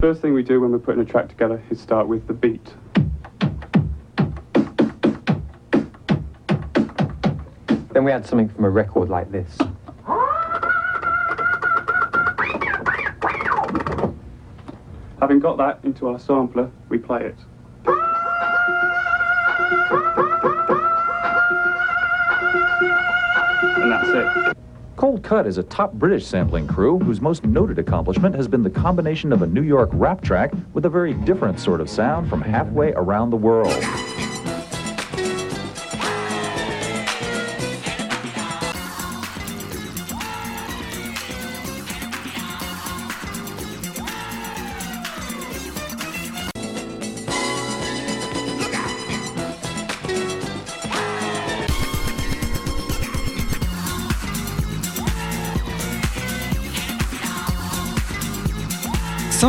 First thing we do when we're putting a track together is start with the beat. Then we add something from a record like this. Having got that into our sampler, we play it. Cold Cut is a top British sampling crew whose most noted accomplishment has been the combination of a New York rap track with a very different sort of sound from halfway around the world.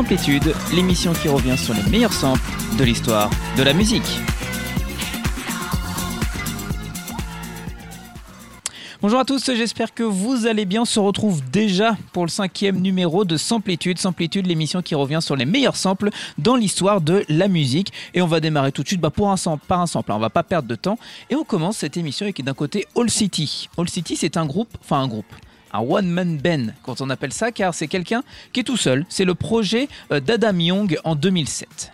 Samplitude, l'émission qui revient sur les meilleurs samples de l'histoire de la musique. Bonjour à tous, j'espère que vous allez bien. On se retrouve déjà pour le cinquième numéro de Samplitude. Samplitude, l'émission qui revient sur les meilleurs samples dans l'histoire de la musique. Et on va démarrer tout de suite bah, pour un sample, par un sample. On va pas perdre de temps. Et on commence cette émission avec d'un côté All City. All City, c'est un groupe, enfin un groupe un one-man band, quand on appelle ça, car c'est quelqu'un qui est tout seul. C'est le projet euh, d'Adam Young en 2007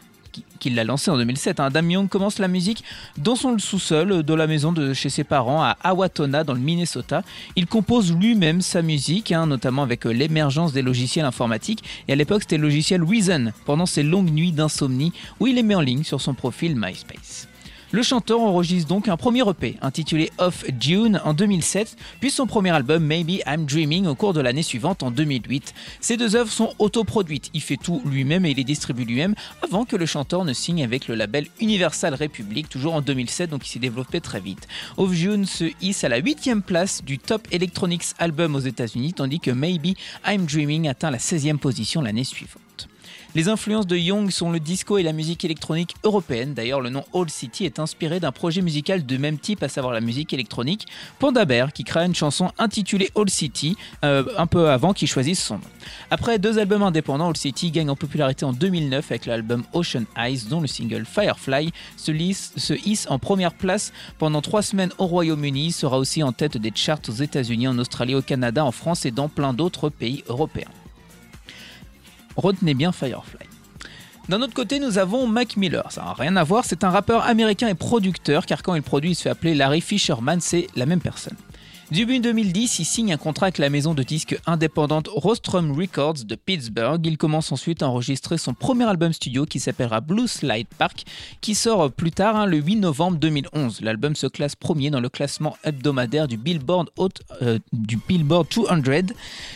qu'il l'a lancé en 2007. Hein. Adam Young commence la musique dans son sous-sol euh, de la maison de chez ses parents à Awatona dans le Minnesota. Il compose lui-même sa musique, hein, notamment avec euh, l'émergence des logiciels informatiques. Et à l'époque, c'était le logiciel Reason pendant ses longues nuits d'insomnie où il les met en ligne sur son profil MySpace. Le chanteur enregistre donc un premier EP intitulé Off June en 2007, puis son premier album Maybe I'm Dreaming au cours de l'année suivante en 2008. Ces deux œuvres sont autoproduites, il fait tout lui-même et les distribue lui-même avant que le chanteur ne signe avec le label Universal Republic, toujours en 2007, donc il s'est développé très vite. Off June se hisse à la huitième place du Top Electronics Album aux États-Unis, tandis que Maybe I'm Dreaming atteint la 16e position l'année suivante. Les influences de Young sont le disco et la musique électronique européenne. D'ailleurs, le nom Old City est inspiré d'un projet musical de même type, à savoir la musique électronique. Panda Bear, qui créa une chanson intitulée Old City, euh, un peu avant qu'il choisisse son nom. Après deux albums indépendants, Old City gagne en popularité en 2009 avec l'album Ocean Eyes, dont le single Firefly se, se hisse en première place pendant trois semaines au Royaume-Uni, sera aussi en tête des charts aux États-Unis, en Australie, au Canada, en France et dans plein d'autres pays européens. Retenez bien Firefly. D'un autre côté, nous avons Mac Miller. Ça n'a rien à voir, c'est un rappeur américain et producteur, car quand il produit, il se fait appeler Larry Fisherman, c'est la même personne. Début 2010, il signe un contrat avec la maison de disques indépendante Rostrum Records de Pittsburgh. Il commence ensuite à enregistrer son premier album studio qui s'appellera Blue Slide Park, qui sort plus tard, hein, le 8 novembre 2011. L'album se classe premier dans le classement hebdomadaire du Billboard, euh, du Billboard 200,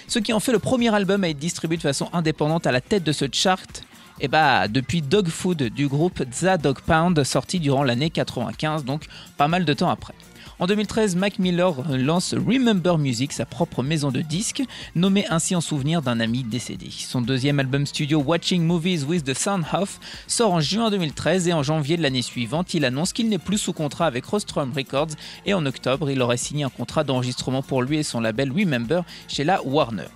ce qui en fait le premier album à être distribué de façon indépendante à la tête de ce chart bah depuis Dog Food du groupe The Dog Pound sorti durant l'année 95 donc pas mal de temps après. En 2013, Mac Miller lance Remember Music, sa propre maison de disques, nommée ainsi en souvenir d'un ami décédé. Son deuxième album studio Watching Movies with the Sound Off sort en juin 2013 et en janvier de l'année suivante, il annonce qu'il n'est plus sous contrat avec Rostrum Records et en octobre, il aurait signé un contrat d'enregistrement pour lui et son label Remember chez la Warner.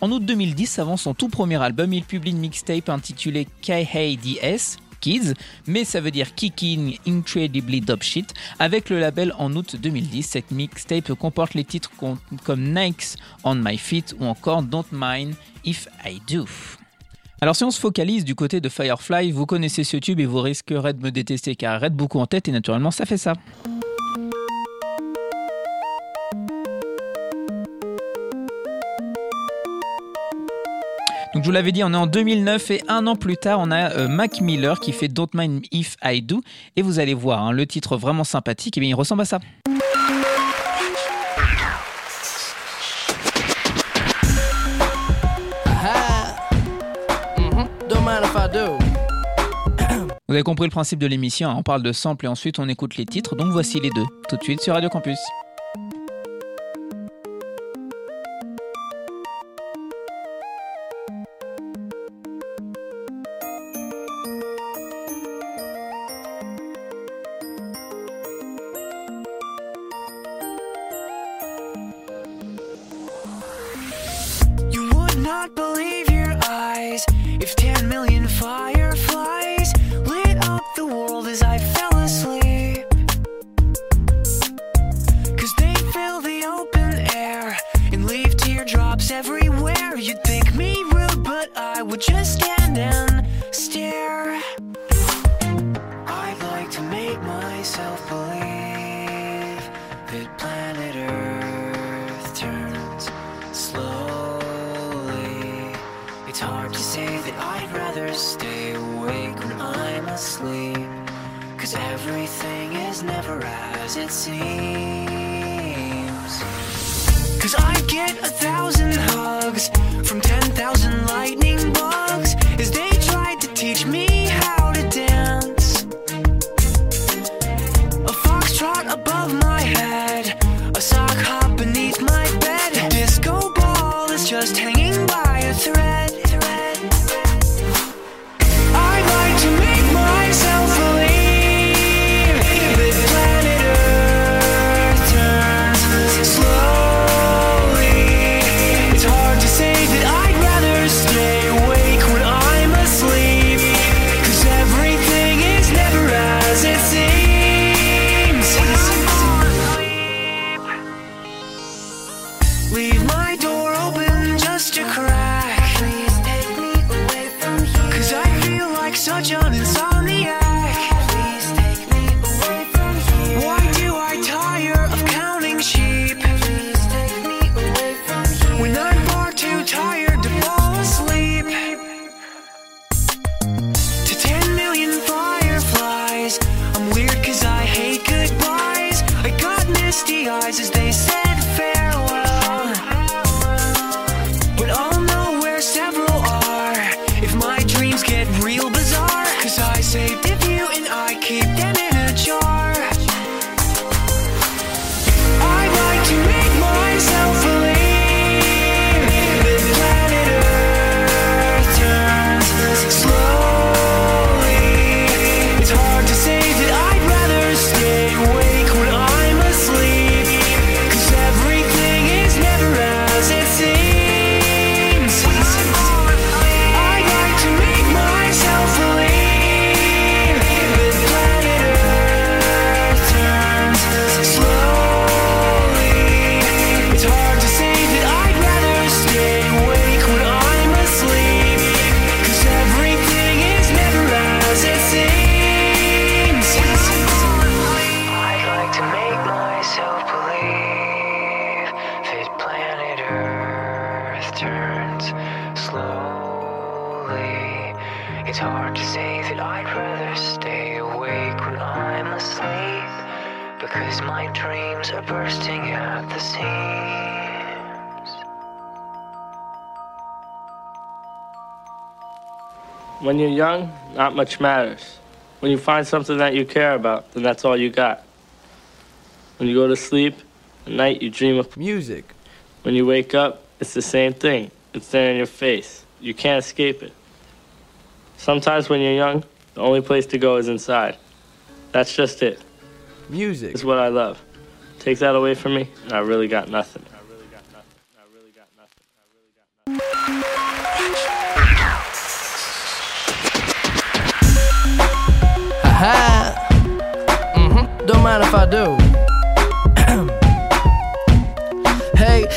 En août 2010, avant son tout premier album, il publie une mixtape intitulée KHDS, Mais ça veut dire Kicking Incredibly Dope Shit. Avec le label en août 2010, cette mixtape comporte les titres comme Nikes on My Feet ou encore Don't Mind If I Do. Alors si on se focalise du côté de Firefly, vous connaissez ce tube et vous risquerez de me détester car arrête beaucoup en tête et naturellement ça fait ça. Je vous l'avais dit, on est en 2009 et un an plus tard, on a euh, Mac Miller qui fait Don't Mind If I Do. Et vous allez voir, hein, le titre vraiment sympathique, et bien il ressemble à ça. Vous avez compris le principe de l'émission, hein, on parle de sample et ensuite on écoute les titres, donc voici les deux, tout de suite sur Radio Campus. Everything is never as it seems. Cause I get a thousand hugs from ten thousand When you're young, not much matters. When you find something that you care about, then that's all you got. When you go to sleep, at night you dream of Music. When you wake up, it's the same thing. It's there in your face. You can't escape it. Sometimes when you're young, the only place to go is inside. That's just it. Music. is what I love. Take that away from me, and I really got nothing. Mm-hmm. Don't mind if I do.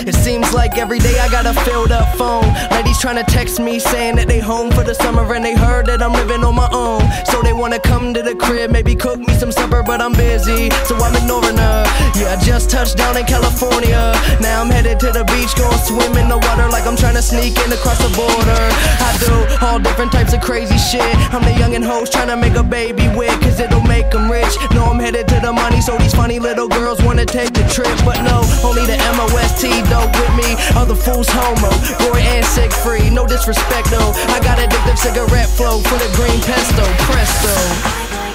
It seems like every day I got a filled up phone. Ladies trying to text me saying that they home for the summer and they heard that I'm living on my own. So they wanna come to the crib, maybe cook me some supper, but I'm busy, so I'm ignoring her. Yeah, I just touched down in California. Now I'm headed to the beach, going swim in the water like I'm trying to sneak in across the border. I do all different types of crazy shit. I'm the young and host trying to make a baby with, cause it'll make them rich. No, I'm headed to the money, so these funny little girls wanna take the trip. But no, only the MOST dope with me. Other fools homo, Roy and sick free. No disrespect though. I got addictive cigarette flow full of green pesto, presto.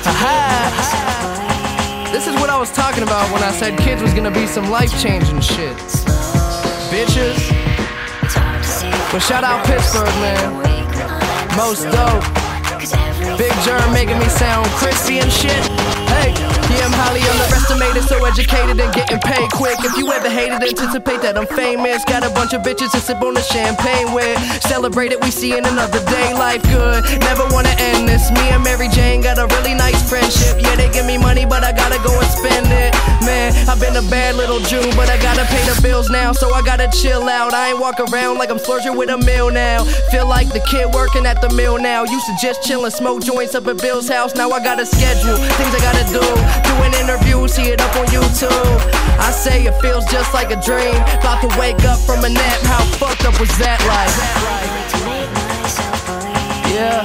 Aha! This is what I was talking about when I said kids was gonna be some life changing shit. Bitches. But shout out Pittsburgh, man. Most dope. Big Germ making me sound crispy and shit. Hey, yeah, I'm highly underestimated, so educated and getting paid quick. If you ever hated, anticipate that I'm famous. Got a bunch of bitches to sip on the champagne with. Celebrate it, we see in another day. Life good, never wanna end this. Me and Mary Jane got a really nice friendship. Yeah, they give me money, but I gotta go and spend it. Man, I've been a bad little June, but I gotta pay the bills now, so I gotta chill out. I ain't walk around like I'm splurging with a meal now. Feel like the kid working at the mill now. Used to just chill and smoke joints up at Bill's house. Now I got a schedule, things I gotta do. Doing interviews, see it up on YouTube. I say it feels just like a dream. About to wake up from a nap. How fucked up was that like? Yeah.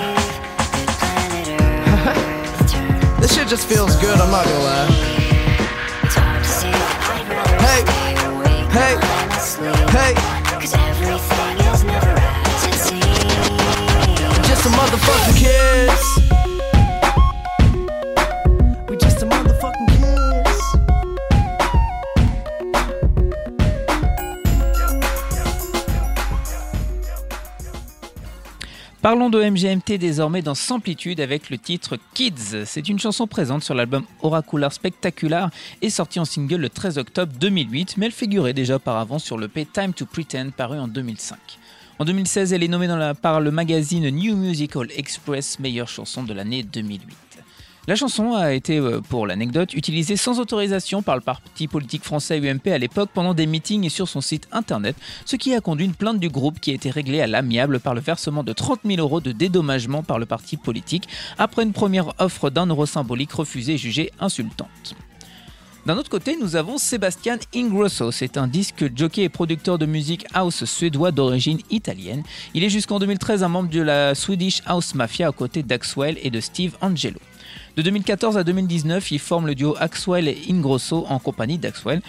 this shit just feels good, I'm not gonna lie. Hey, hey, hey. Just some motherfucking kids. Parlons de MGMT désormais dans Samplitude avec le titre Kids. C'est une chanson présente sur l'album Oracular Spectacular et sortie en single le 13 octobre 2008, mais elle figurait déjà auparavant sur le P Time to Pretend paru en 2005. En 2016, elle est nommée par le magazine New Musical Express meilleure chanson de l'année 2008. La chanson a été, euh, pour l'anecdote, utilisée sans autorisation par le parti politique français UMP à l'époque pendant des meetings et sur son site internet, ce qui a conduit une plainte du groupe qui a été réglée à l'amiable par le versement de 30 000 euros de dédommagement par le parti politique après une première offre d'un euro symbolique refusée et jugée insultante. D'un autre côté, nous avons Sébastien Ingrosso. C'est un disque jockey et producteur de musique house suédois d'origine italienne. Il est jusqu'en 2013 un membre de la Swedish House Mafia aux côtés d'Axwell et de Steve Angelo. De 2014 à 2019, il forme le duo Axwell et Ingrosso en compagnie d'Axwell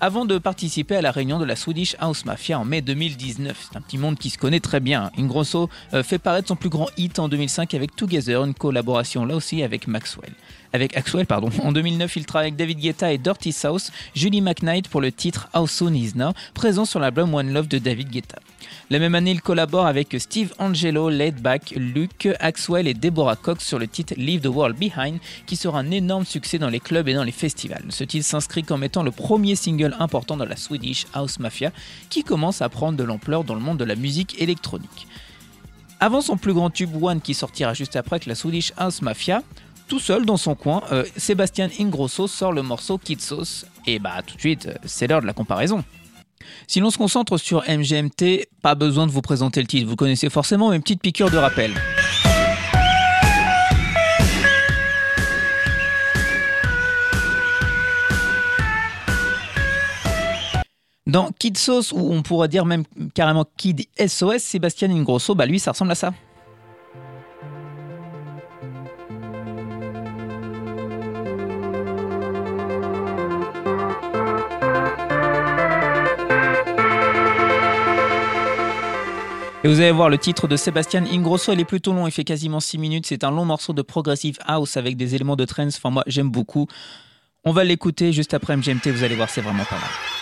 avant de participer à la réunion de la Swedish House Mafia en mai 2019. C'est un petit monde qui se connaît très bien. Ingrosso euh, fait paraître son plus grand hit en 2005 avec Together, une collaboration là aussi avec Maxwell. Avec Axwell, pardon. En 2009, il travaille avec David Guetta et Dirty South, Julie McKnight pour le titre How Soon Is Now, présent sur l'album One Love de David Guetta. La même année, il collabore avec Steve Angelo, Laidback, Luke, Axwell et Deborah Cox sur le titre Leave the World Behind, qui sera un énorme succès dans les clubs et dans les festivals. Ce titre s'inscrit comme étant le premier single important dans la Swedish House Mafia, qui commence à prendre de l'ampleur dans le monde de la musique électronique. Avant son plus grand tube One qui sortira juste après avec la Swedish House Mafia, tout seul dans son coin, euh, Sébastien Ingrosso sort le morceau Kid Sauce. Et bah tout de suite, euh, c'est l'heure de la comparaison. Si l'on se concentre sur MGMT, pas besoin de vous présenter le titre, vous connaissez forcément, une petite piqûre de rappel. Dans Kid Sauce, ou on pourrait dire même carrément Kid SOS, Sébastien Ingrosso, bah lui ça ressemble à ça. Et vous allez voir, le titre de Sébastien Ingrosso, il est plutôt long, il fait quasiment 6 minutes. C'est un long morceau de progressive house avec des éléments de trance. Enfin, moi, j'aime beaucoup. On va l'écouter juste après MGMT, vous allez voir, c'est vraiment pas mal.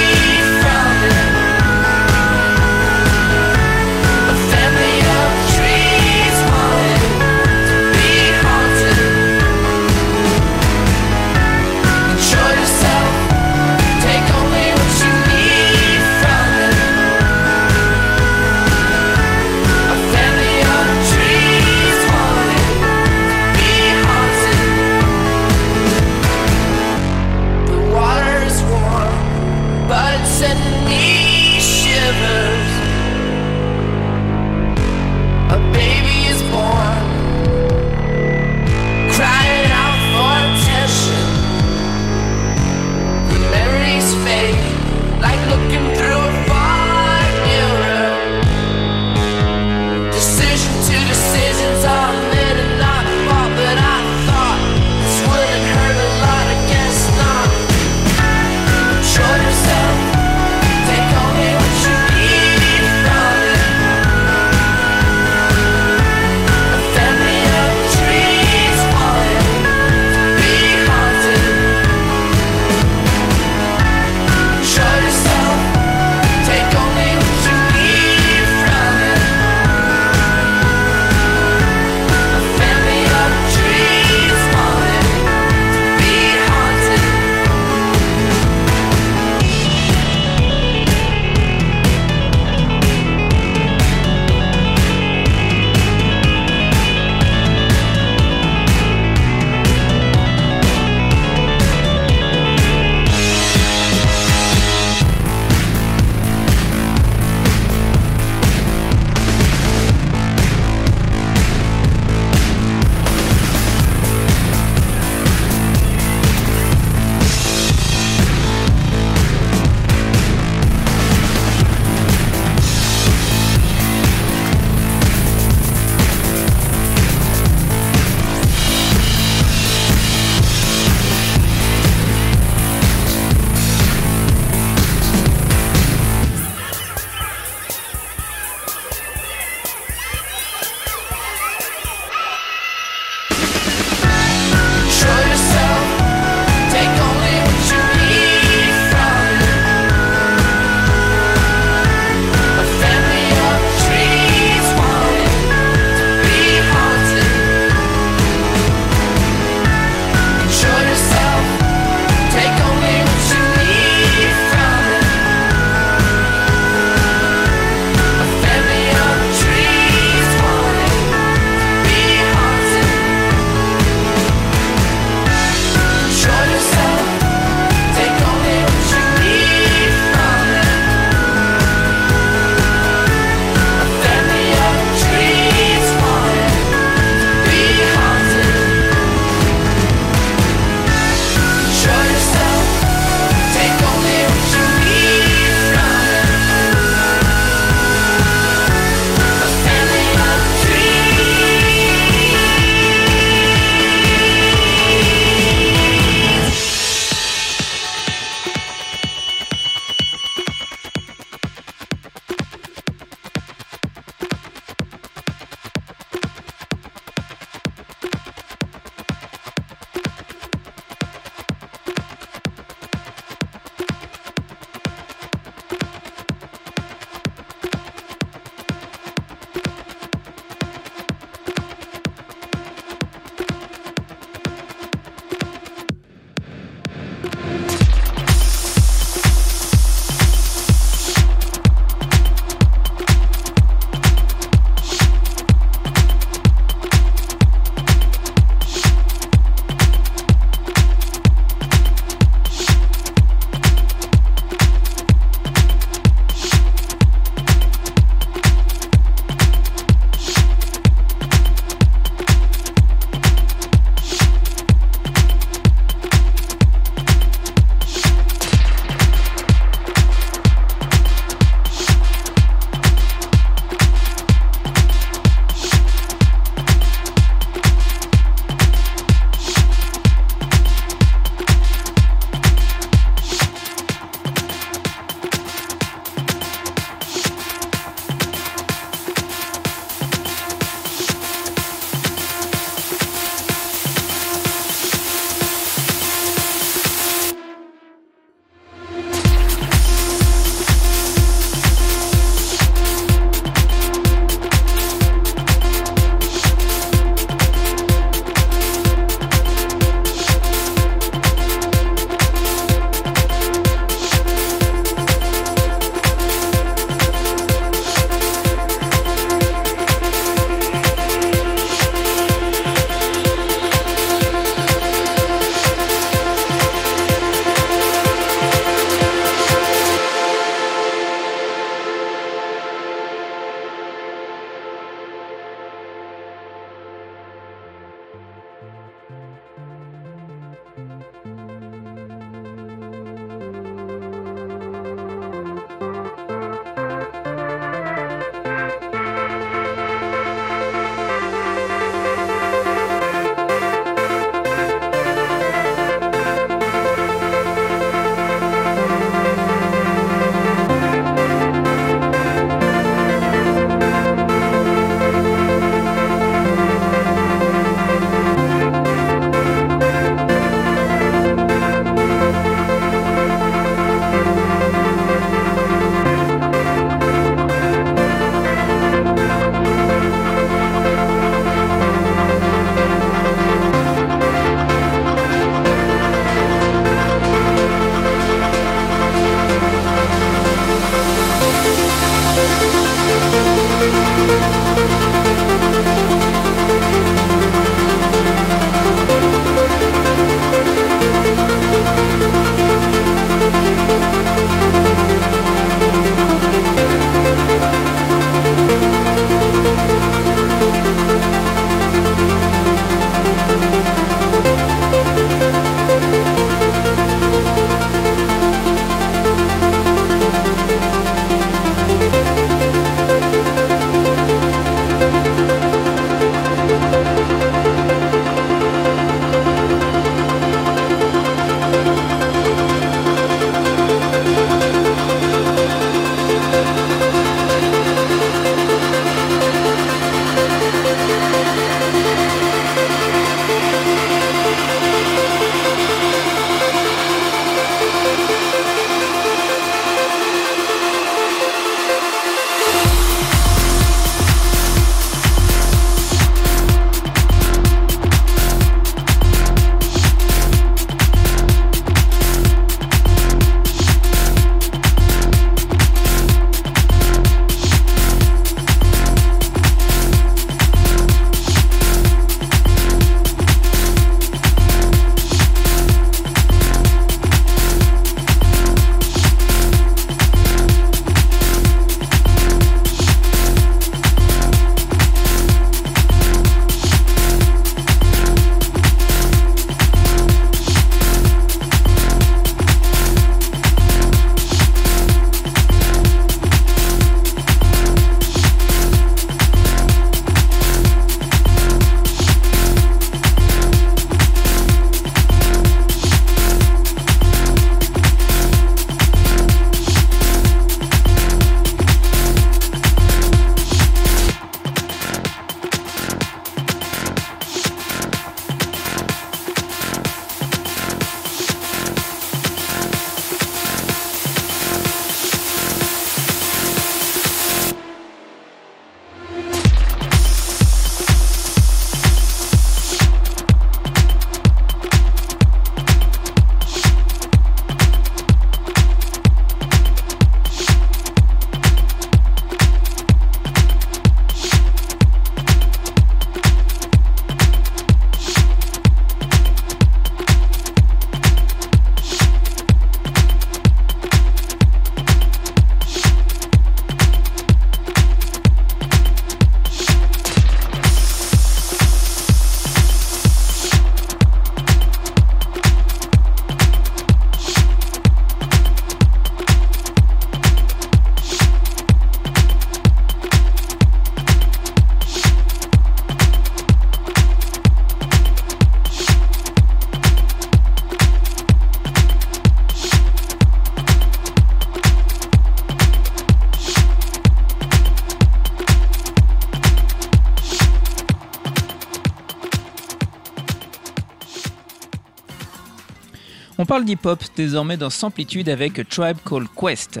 Parle d'hip-hop désormais dans Samplitude avec Tribe Called Quest.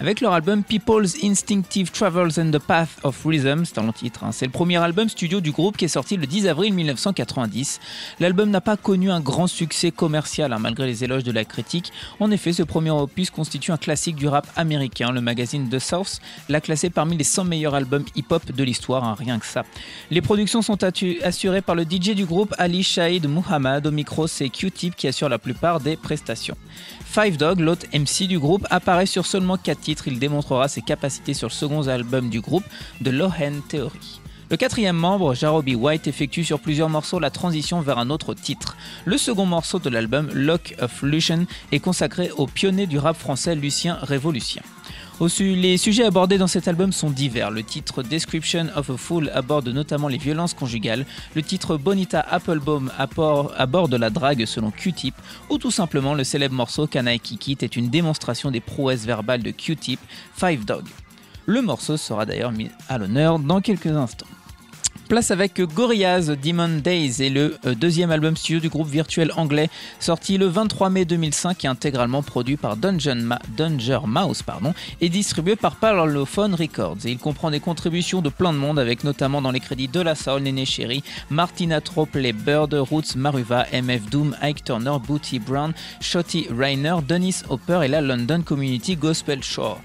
Avec leur album People's Instinctive Travels and the Path of Rhythm, c'est un long titre, hein. c'est le premier album studio du groupe qui est sorti le 10 avril 1990. L'album n'a pas connu un grand succès commercial hein, malgré les éloges de la critique. En effet, ce premier opus constitue un classique du rap américain. Le magazine The Source l'a classé parmi les 100 meilleurs albums hip-hop de l'histoire, hein, rien que ça. Les productions sont assurées par le DJ du groupe Ali Shahid Muhammad. Au micro, c'est Q-Tip qui assure la plupart des prestations. Five Dog, l'autre MC du groupe, apparaît sur seulement 4 titres. Il démontrera ses capacités sur le second album du groupe, The Lohan Theory. Le quatrième membre, Jarobi White, effectue sur plusieurs morceaux la transition vers un autre titre. Le second morceau de l'album, Lock of Lucian, est consacré au pionnier du rap français Lucien Révolution. Les sujets abordés dans cet album sont divers. Le titre Description of a Fool aborde notamment les violences conjugales. Le titre Bonita Applebaum aborde la drague selon Q-Tip. Ou tout simplement le célèbre morceau Can I Kick est une démonstration des prouesses verbales de Q-Tip, Five Dog. Le morceau sera d'ailleurs mis à l'honneur dans quelques instants. Place avec Gorillaz Demon Days et le euh, deuxième album studio du groupe virtuel anglais sorti le 23 mai 2005 et intégralement produit par Dungeon Mouse pardon, et distribué par Parlophone Records. Il comprend des contributions de plein de monde avec notamment dans les crédits De La Soul, Néné Chéri, Martina Tropley, Bird, Roots, Maruva, MF Doom, Ike Turner, Booty Brown, Shotty Rainer, Dennis Hopper et la London Community Gospel Shore.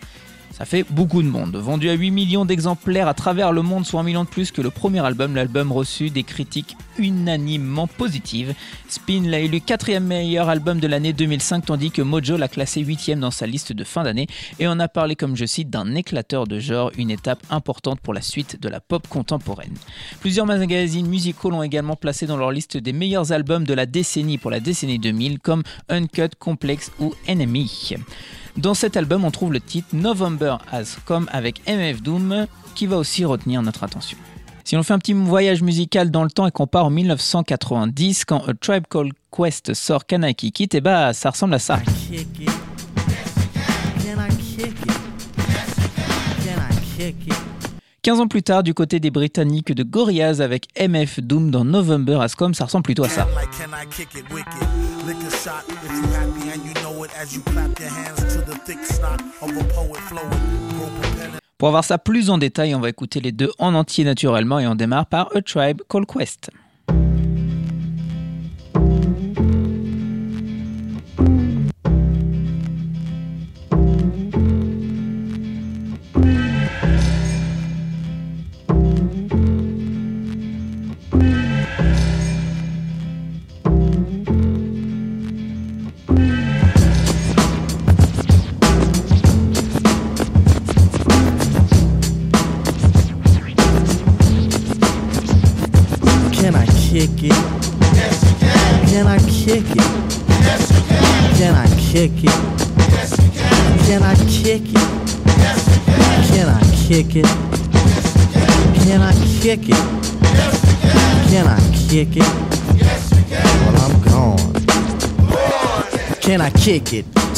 Ça fait beaucoup de monde. Vendu à 8 millions d'exemplaires à travers le monde, soit un million de plus que le premier album, l'album reçut des critiques unanimement positives. Spin l'a élu quatrième meilleur album de l'année 2005, tandis que Mojo l'a classé huitième dans sa liste de fin d'année et en a parlé, comme je cite, d'un éclateur de genre, une étape importante pour la suite de la pop contemporaine. Plusieurs magazines musicaux l'ont également placé dans leur liste des meilleurs albums de la décennie pour la décennie 2000, comme Uncut, Complex ou Enemy. Dans cet album, on trouve le titre November Has Come avec MF Doom qui va aussi retenir notre attention. Si on fait un petit voyage musical dans le temps et qu'on part en 1990, quand A Tribe Called Quest sort Can I Kick It, eh bah, ça ressemble à ça. it? 15 ans plus tard, du côté des Britanniques de Gorillaz avec MF Doom dans November Has Come, ça ressemble plutôt à ça. Can I Pour voir ça plus en détail, on va écouter les deux en entier naturellement et on démarre par A Tribe Called Quest. Kick it? Yes, you can. Can I kick it? Yes, you can. Can I kick it? Can I kick it? Yes, you can. Can I kick it? Yes, you can. Well, I'm gone. Can I kick it?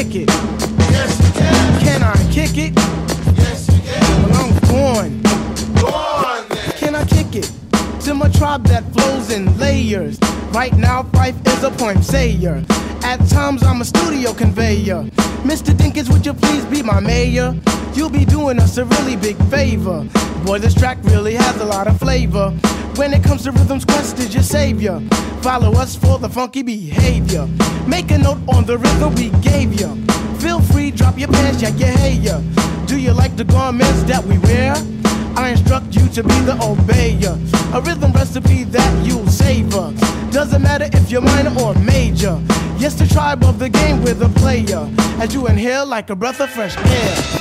Can I kick it? Can I kick it? Well, I'm going. Can I kick it? To my tribe that flows in layers. Right now, Fife is a point sayer. At times, I'm a studio conveyor. Mr. Dinkins, would you please be my mayor? You'll be doing us a really big favor. Boy, this track really has a lot of flavor. When it comes to rhythms, Quest is your savior. Follow us for the funky behavior. Make a note on the rhythm we gave you. Feel free, drop your pants, yeah, yeah, hey, yeah. Do you like the garments that we wear? I instruct you to be the obeyer. A rhythm recipe that you'll savor. Doesn't matter if you're minor or major. Yes, the tribe of the game with a player. As you inhale like a breath of fresh air.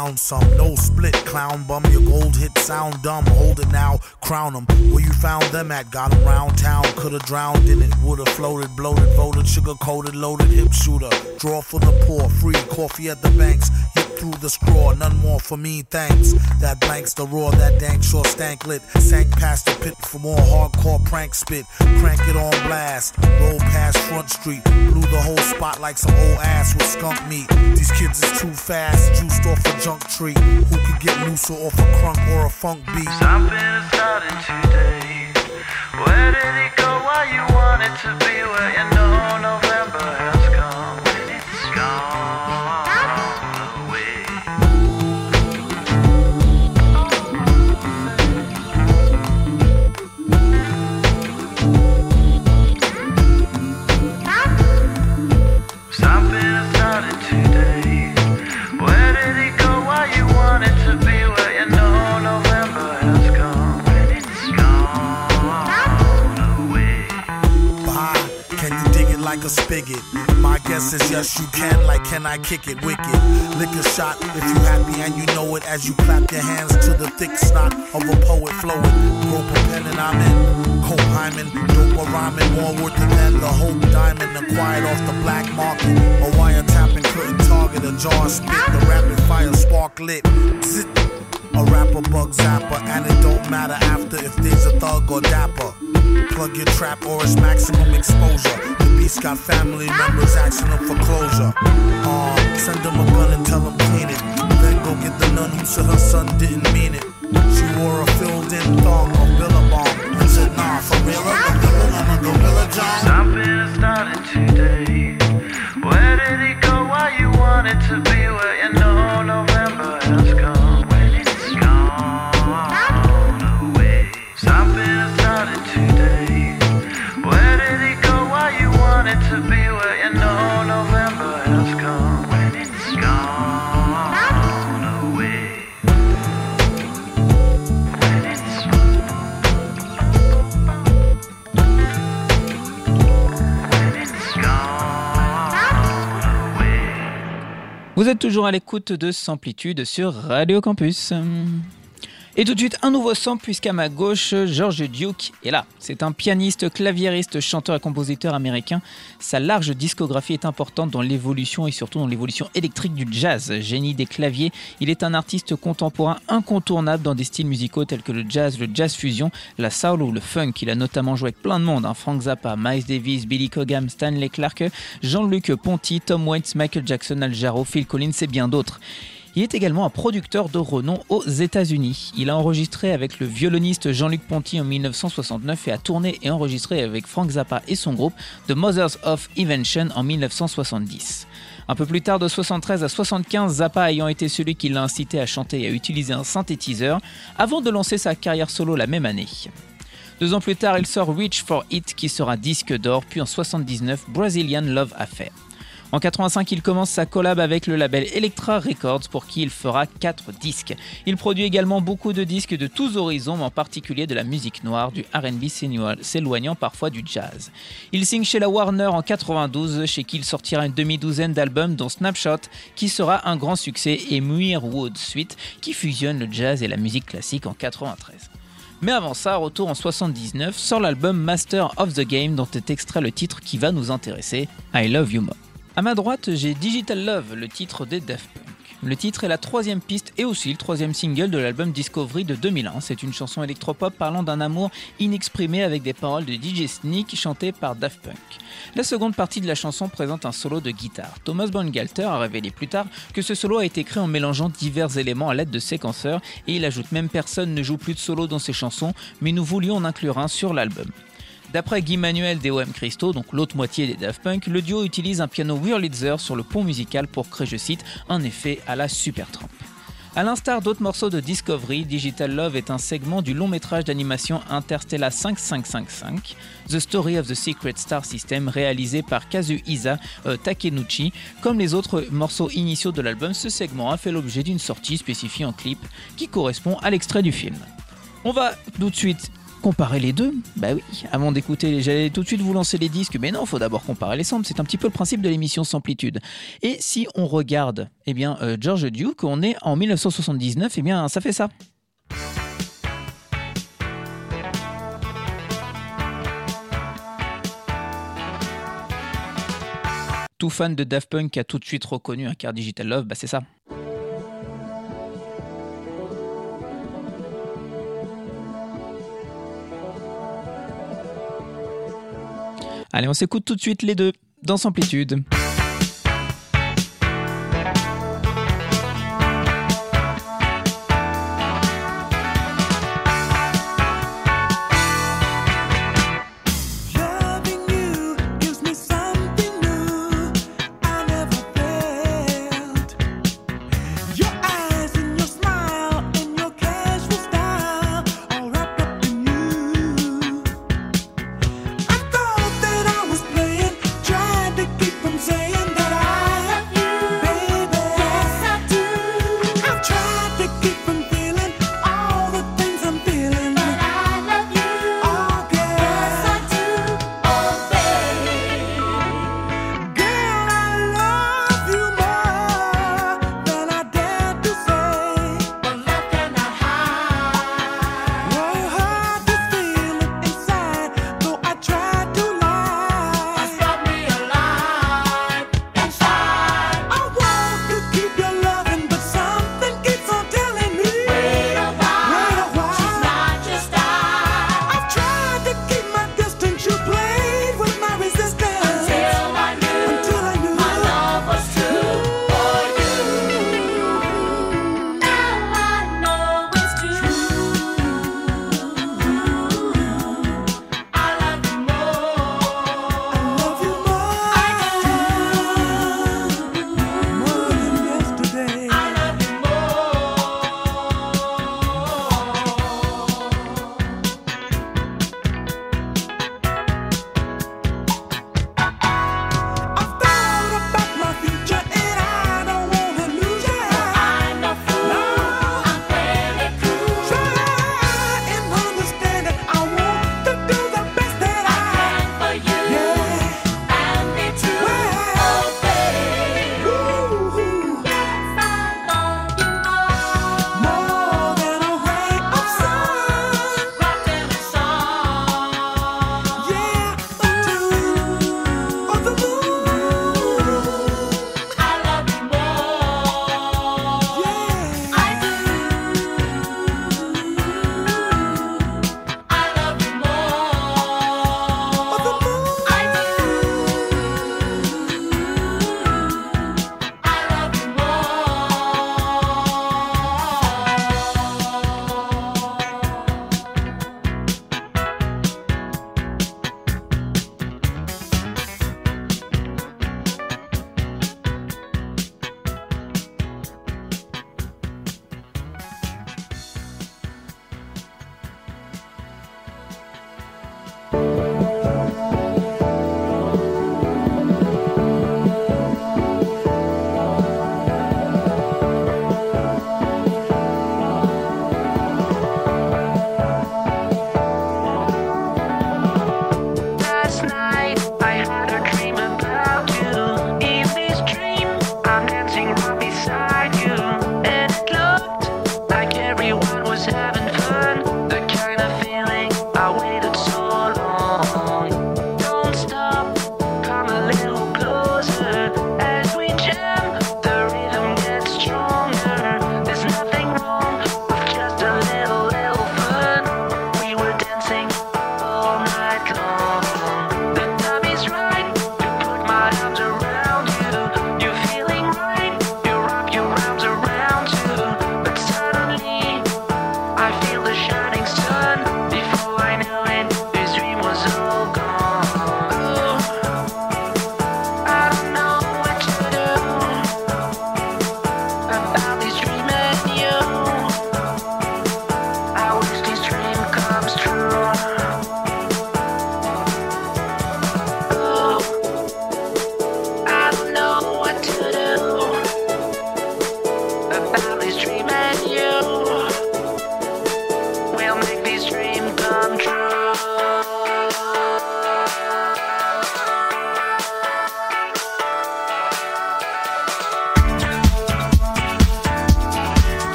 Down some, no split, clown bum. Your gold hit sound dumb. Hold it now, crown 'em. Where you found them at? Got 'em round town. Could've drowned in it. Would've floated, bloated, voted, sugar coated, loaded, hip shooter. Draw for the poor, free coffee at the banks. Hit through the straw, none more for me, thanks. That blanks the roar, that dank sure stank lit. Sank past the pit for more hardcore prank spit. Crank it on blast, roll past Front Street. Blew the whole spot like some old ass with skunk meat. These kids is too fast, juiced off a junk tree. Who could get looser off a crunk or a funk beat? Something is starting today. Where did it go? Why you want it to be? Where you know November it spigot? My guess is yes, you can. Like, can I kick it wicked? Lick a shot if you happy and you know it as you clap your hands to the thick snot of a poet flowing. Rope a pen and I'm in. Cope hymen, dope a rhyming, more worth than the hope diamond acquired off the black market. A wiretapping couldn't target a jar spit. The rapid fire spark lit. Zit. A rapper bug zapper, and it don't matter after if there's a thug or dapper. Plug your trap or it's maximum exposure. The beast got family members asking them for closure. Uh, send them a gun and tell them clean it. Then go get the nun who said her son didn't mean it. She wore a filled in thong of Billabong and said, nah, for real, I'm a gorilla, I'm a gorilla, John. Something is starting today. Where did it go? Why you want it to be? Where Vous êtes toujours à l'écoute de Samplitude sur Radio Campus. Et tout de suite, un nouveau sample, puisqu'à ma gauche, George Duke est là. C'est un pianiste, claviériste, chanteur et compositeur américain. Sa large discographie est importante dans l'évolution et surtout dans l'évolution électrique du jazz. Génie des claviers, il est un artiste contemporain incontournable dans des styles musicaux tels que le jazz, le jazz fusion, la soul ou le funk. Il a notamment joué avec plein de monde, hein. Frank Zappa, Miles Davis, Billy Cobham, Stanley Clarke, Jean-Luc Ponty, Tom Waits, Michael Jackson, Al Jarreau, Phil Collins et bien d'autres. Il est également un producteur de renom aux États-Unis. Il a enregistré avec le violoniste Jean-Luc Ponty en 1969 et a tourné et enregistré avec Frank Zappa et son groupe The Mothers of Invention en 1970. Un peu plus tard, de 73 à 75, Zappa ayant été celui qui l'a incité à chanter et à utiliser un synthétiseur avant de lancer sa carrière solo la même année. Deux ans plus tard, il sort Reach for It qui sera disque d'or, puis en 79, Brazilian Love Affair. En 85, il commence sa collab avec le label Elektra Records pour qui il fera 4 disques. Il produit également beaucoup de disques de tous horizons, mais en particulier de la musique noire, du R&B s'éloignant parfois du jazz. Il signe chez la Warner en 92, chez qui il sortira une demi-douzaine d'albums dont Snapshot qui sera un grand succès et Muir Wood Suite qui fusionne le jazz et la musique classique en 93. Mais avant ça, retour en 79, sort l'album Master of the Game dont est extrait le titre qui va nous intéresser, I Love You More. À ma droite, j'ai Digital Love, le titre des Daft Punk. Le titre est la troisième piste et aussi le troisième single de l'album Discovery de 2001. C'est une chanson électropop parlant d'un amour inexprimé avec des paroles de DJ Sneak chantées par Daft Punk. La seconde partie de la chanson présente un solo de guitare. Thomas Bangalter a révélé plus tard que ce solo a été créé en mélangeant divers éléments à l'aide de séquenceurs et il ajoute même personne ne joue plus de solo dans ses chansons, mais nous voulions en inclure un sur l'album. D'après Guy Manuel d'EOM Christo, donc l'autre moitié des Daft Punk, le duo utilise un piano Wurlitzer sur le pont musical pour créer, je cite, un effet à la Supertramp. A l'instar d'autres morceaux de Discovery, Digital Love est un segment du long métrage d'animation Interstellar 5555, The Story of the Secret Star System, réalisé par Kazuhisa euh, Takenouchi. Comme les autres morceaux initiaux de l'album, ce segment a fait l'objet d'une sortie spécifiée en clip qui correspond à l'extrait du film. On va tout de suite comparer les deux Bah oui, avant d'écouter, j'allais tout de suite vous lancer les disques, mais non, faut d'abord comparer les samples. C'est un petit peu le principe de l'émission Samplitude. Et si on regarde, eh bien, euh, George Duke, on est en 1979, eh bien, ça fait ça. Tout fan de Daft Punk a tout de suite reconnu un car Digital Love, bah c'est ça. Allez, on s'écoute tout de suite les deux dans Samplitude.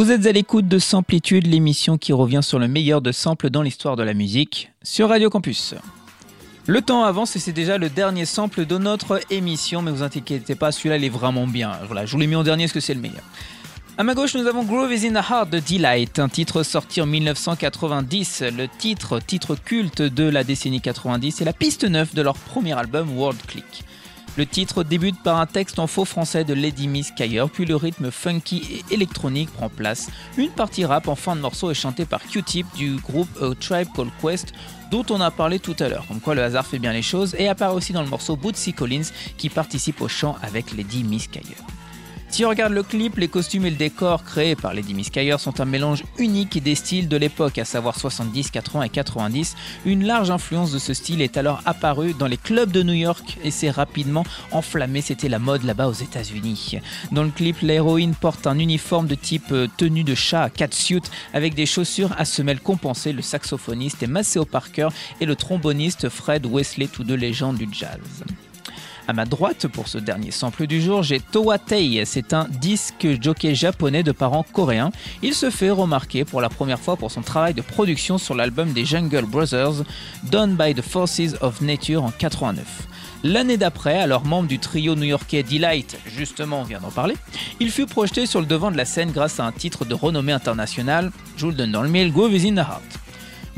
Vous êtes à l'écoute de Samplitude, l'émission qui revient sur le meilleur de samples dans l'histoire de la musique, sur Radio Campus. Le temps avance et c'est déjà le dernier sample de notre émission, mais vous inquiétez pas, celui-là il est vraiment bien. Voilà, je vous l'ai mis en dernier parce que c'est le meilleur. À ma gauche, nous avons Groove is in the Heart de Delight, un titre sorti en 1990. Le titre, titre culte de la décennie 90, est la piste 9 de leur premier album World Click. Le titre débute par un texte en faux français de Lady Miss Kyer, puis le rythme funky et électronique prend place. Une partie rap en fin de morceau est chantée par Q-Tip du groupe A Tribe Called Quest, dont on a parlé tout à l'heure, comme quoi le hasard fait bien les choses, et apparaît aussi dans le morceau Bootsy Collins qui participe au chant avec Lady Miss Kyer. Si on regarde le clip, les costumes et le décor créés par Lady Miss sont un mélange unique des styles de l'époque, à savoir 70, 80 et 90. Une large influence de ce style est alors apparue dans les clubs de New York et s'est rapidement enflammée. C'était la mode là-bas aux États-Unis. Dans le clip, l'héroïne porte un uniforme de type euh, tenue de chat à catsuit avec des chaussures à semelles compensées. Le saxophoniste est Maceo Parker et le tromboniste Fred Wesley, tous deux légendes du jazz. À ma droite, pour ce dernier sample du jour, j'ai Towa Tei. C'est un disque jockey japonais de parents coréens. Il se fait remarquer pour la première fois pour son travail de production sur l'album des Jungle Brothers, Done by the Forces of Nature en 89. L'année d'après, alors membre du trio new-yorkais Delight, justement on vient d'en parler, il fut projeté sur le devant de la scène grâce à un titre de renommée internationale, Jules de dans le mille, Groove is in the Heart.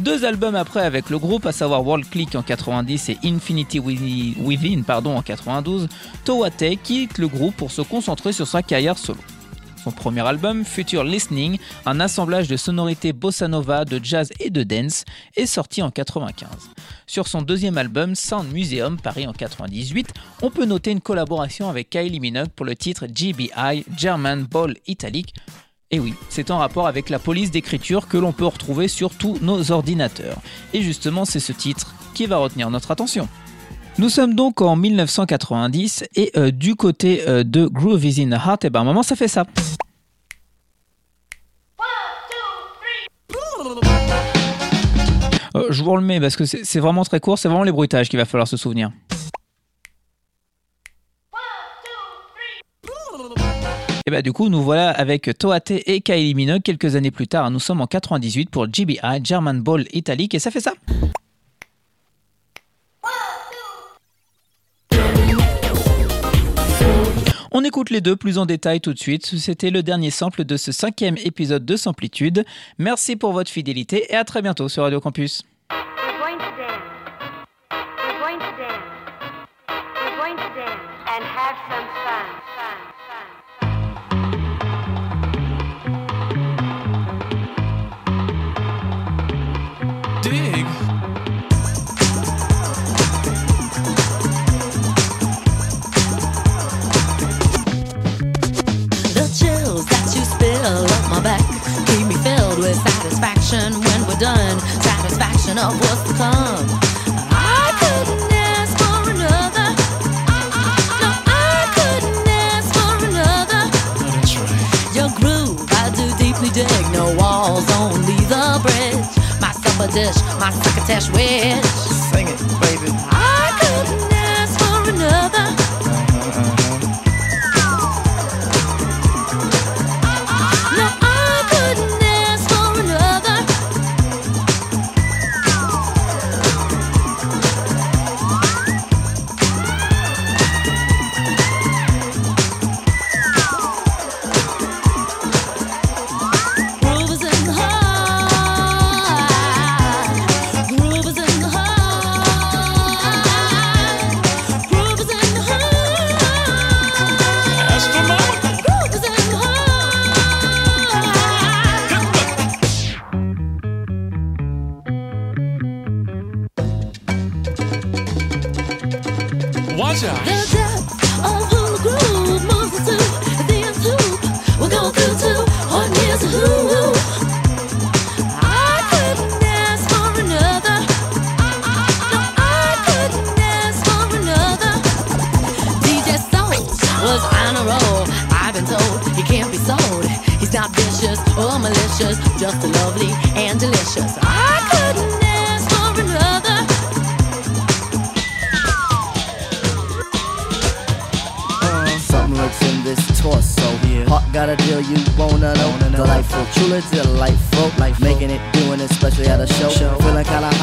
Deux albums après avec le groupe, à savoir World Click en 90 et Infinity Wi- Within pardon, en 92, Towate quitte le groupe pour se concentrer sur sa carrière solo. Son premier album, Future Listening, un assemblage de sonorités bossa nova, de jazz et de dance, est sorti en 95. Sur son deuxième album, Sound Museum, paru en 98, on peut noter une collaboration avec Kylie Minogue pour le titre GBI, German Ball Italic, et oui, c'est en rapport avec la police d'écriture que l'on peut retrouver sur tous nos ordinateurs. Et justement, c'est ce titre qui va retenir notre attention. Nous sommes donc en 1990 et euh, du côté euh, de Groove is in the Heart, et ben à un moment ça fait ça. Euh, je vous le mets parce que c'est vraiment très court, c'est vraiment les bruitages qu'il va falloir se souvenir. Et bah du coup, nous voilà avec Toate et Kylie Minogue quelques années plus tard. Nous sommes en 98 pour GBI, German Ball Italic, et ça fait ça. On écoute les deux plus en détail tout de suite. C'était le dernier sample de ce cinquième épisode de Samplitude. Merci pour votre fidélité et à très bientôt sur Radio Campus. That you spill up my back keep me filled with satisfaction when we're done. Satisfaction of what's to come. I couldn't ask for another. No, I couldn't ask for another. Your groove, I do deeply dig. No walls, only the bridge. My supper dish, my succotash wish. Sing it, baby.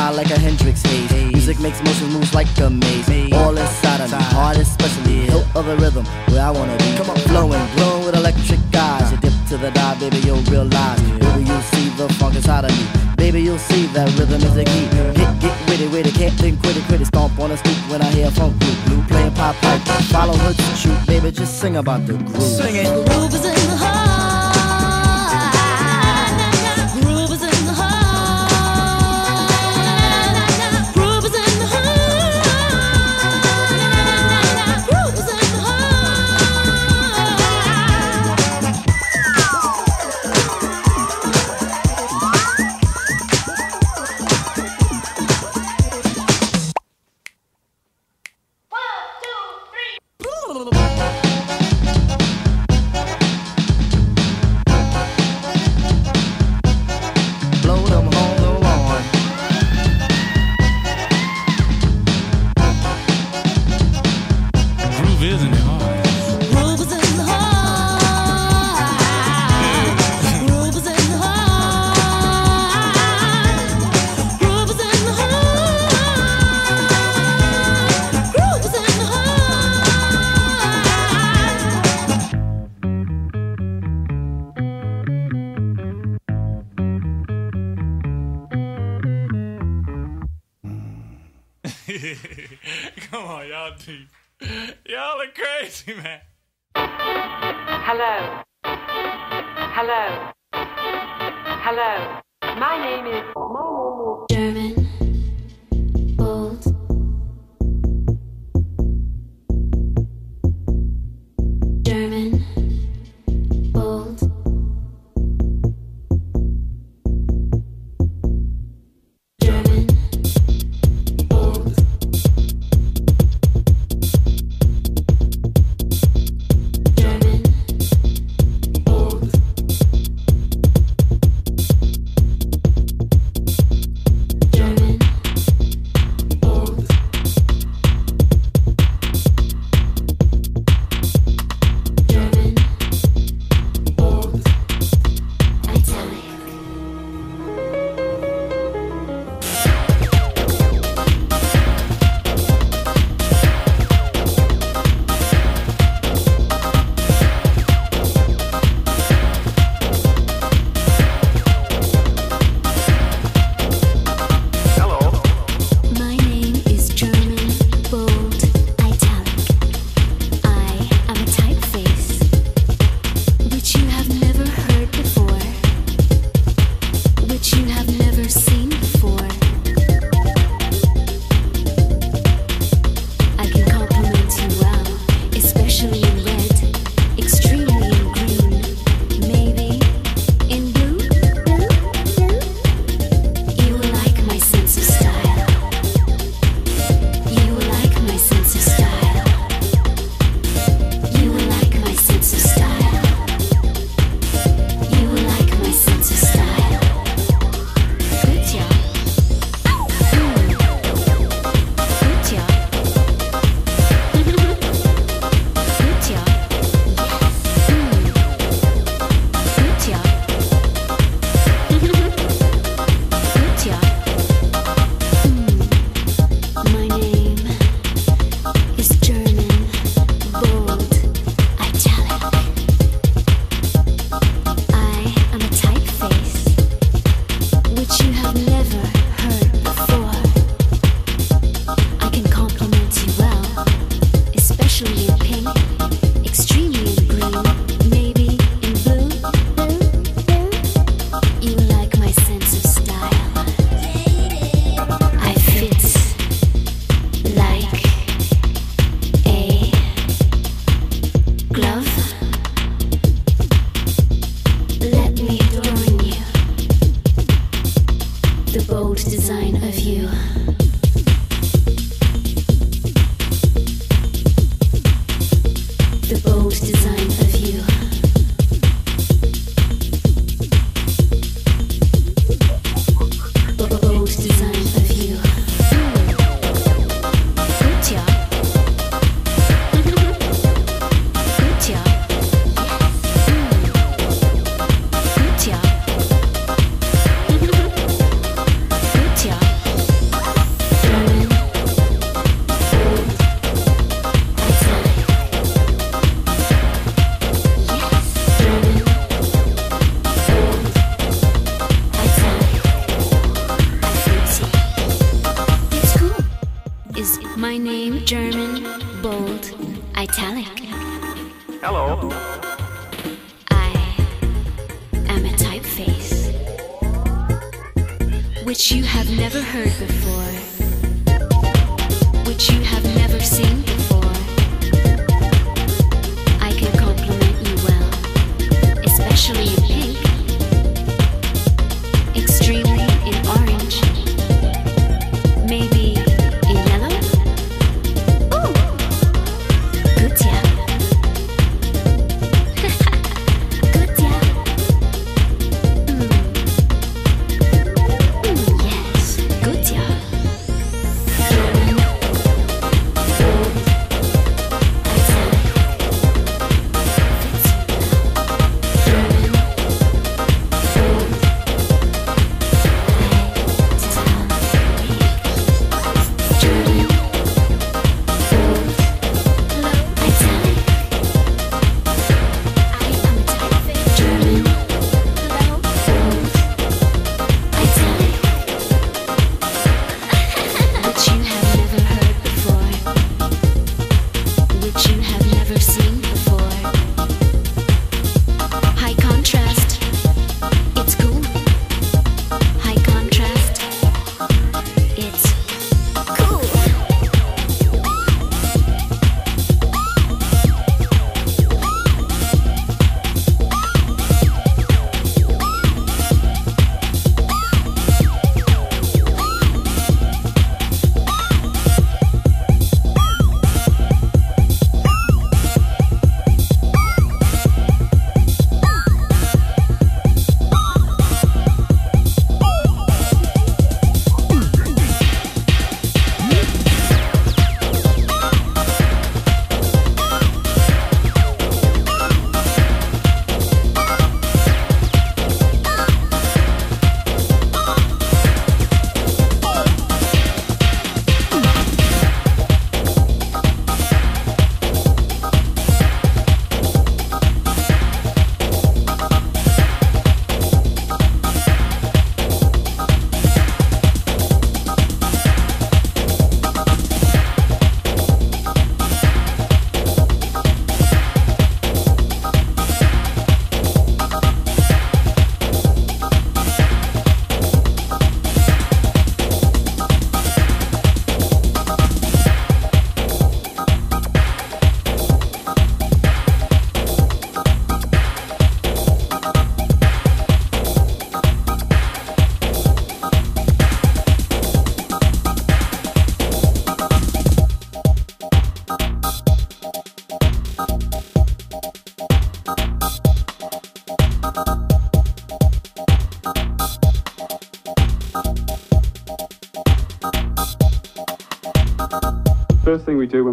fly like a Hendrix haze. Music makes motion moves like a maze. All inside of me, heart especially. Hilt of a rhythm where I wanna be. Come on, flowing, glowing with electric eyes. You dip to the dive, baby, you'll realize. Baby, you'll see the funk inside of me. Baby, you'll see that rhythm is a key. Get, get witty, witty, can't think, quit it. Stomp on a stoop when I hear a funk group. Blue playing pop pipe, follow her to shoot. Baby, just sing about the groove. Sing it. The groove is in the heart.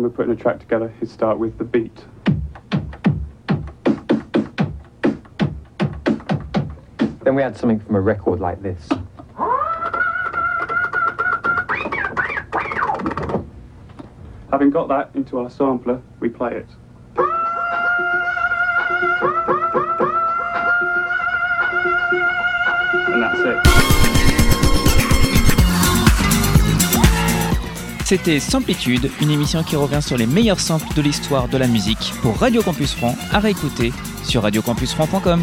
We're putting a track together is start with the beat. Then we add something from a record like this. Having got that into our sampler, we play it. C'était Samplitude, une émission qui revient sur les meilleurs samples de l'histoire de la musique pour Radio Campus Franc à réécouter sur radiocampusfranc.com.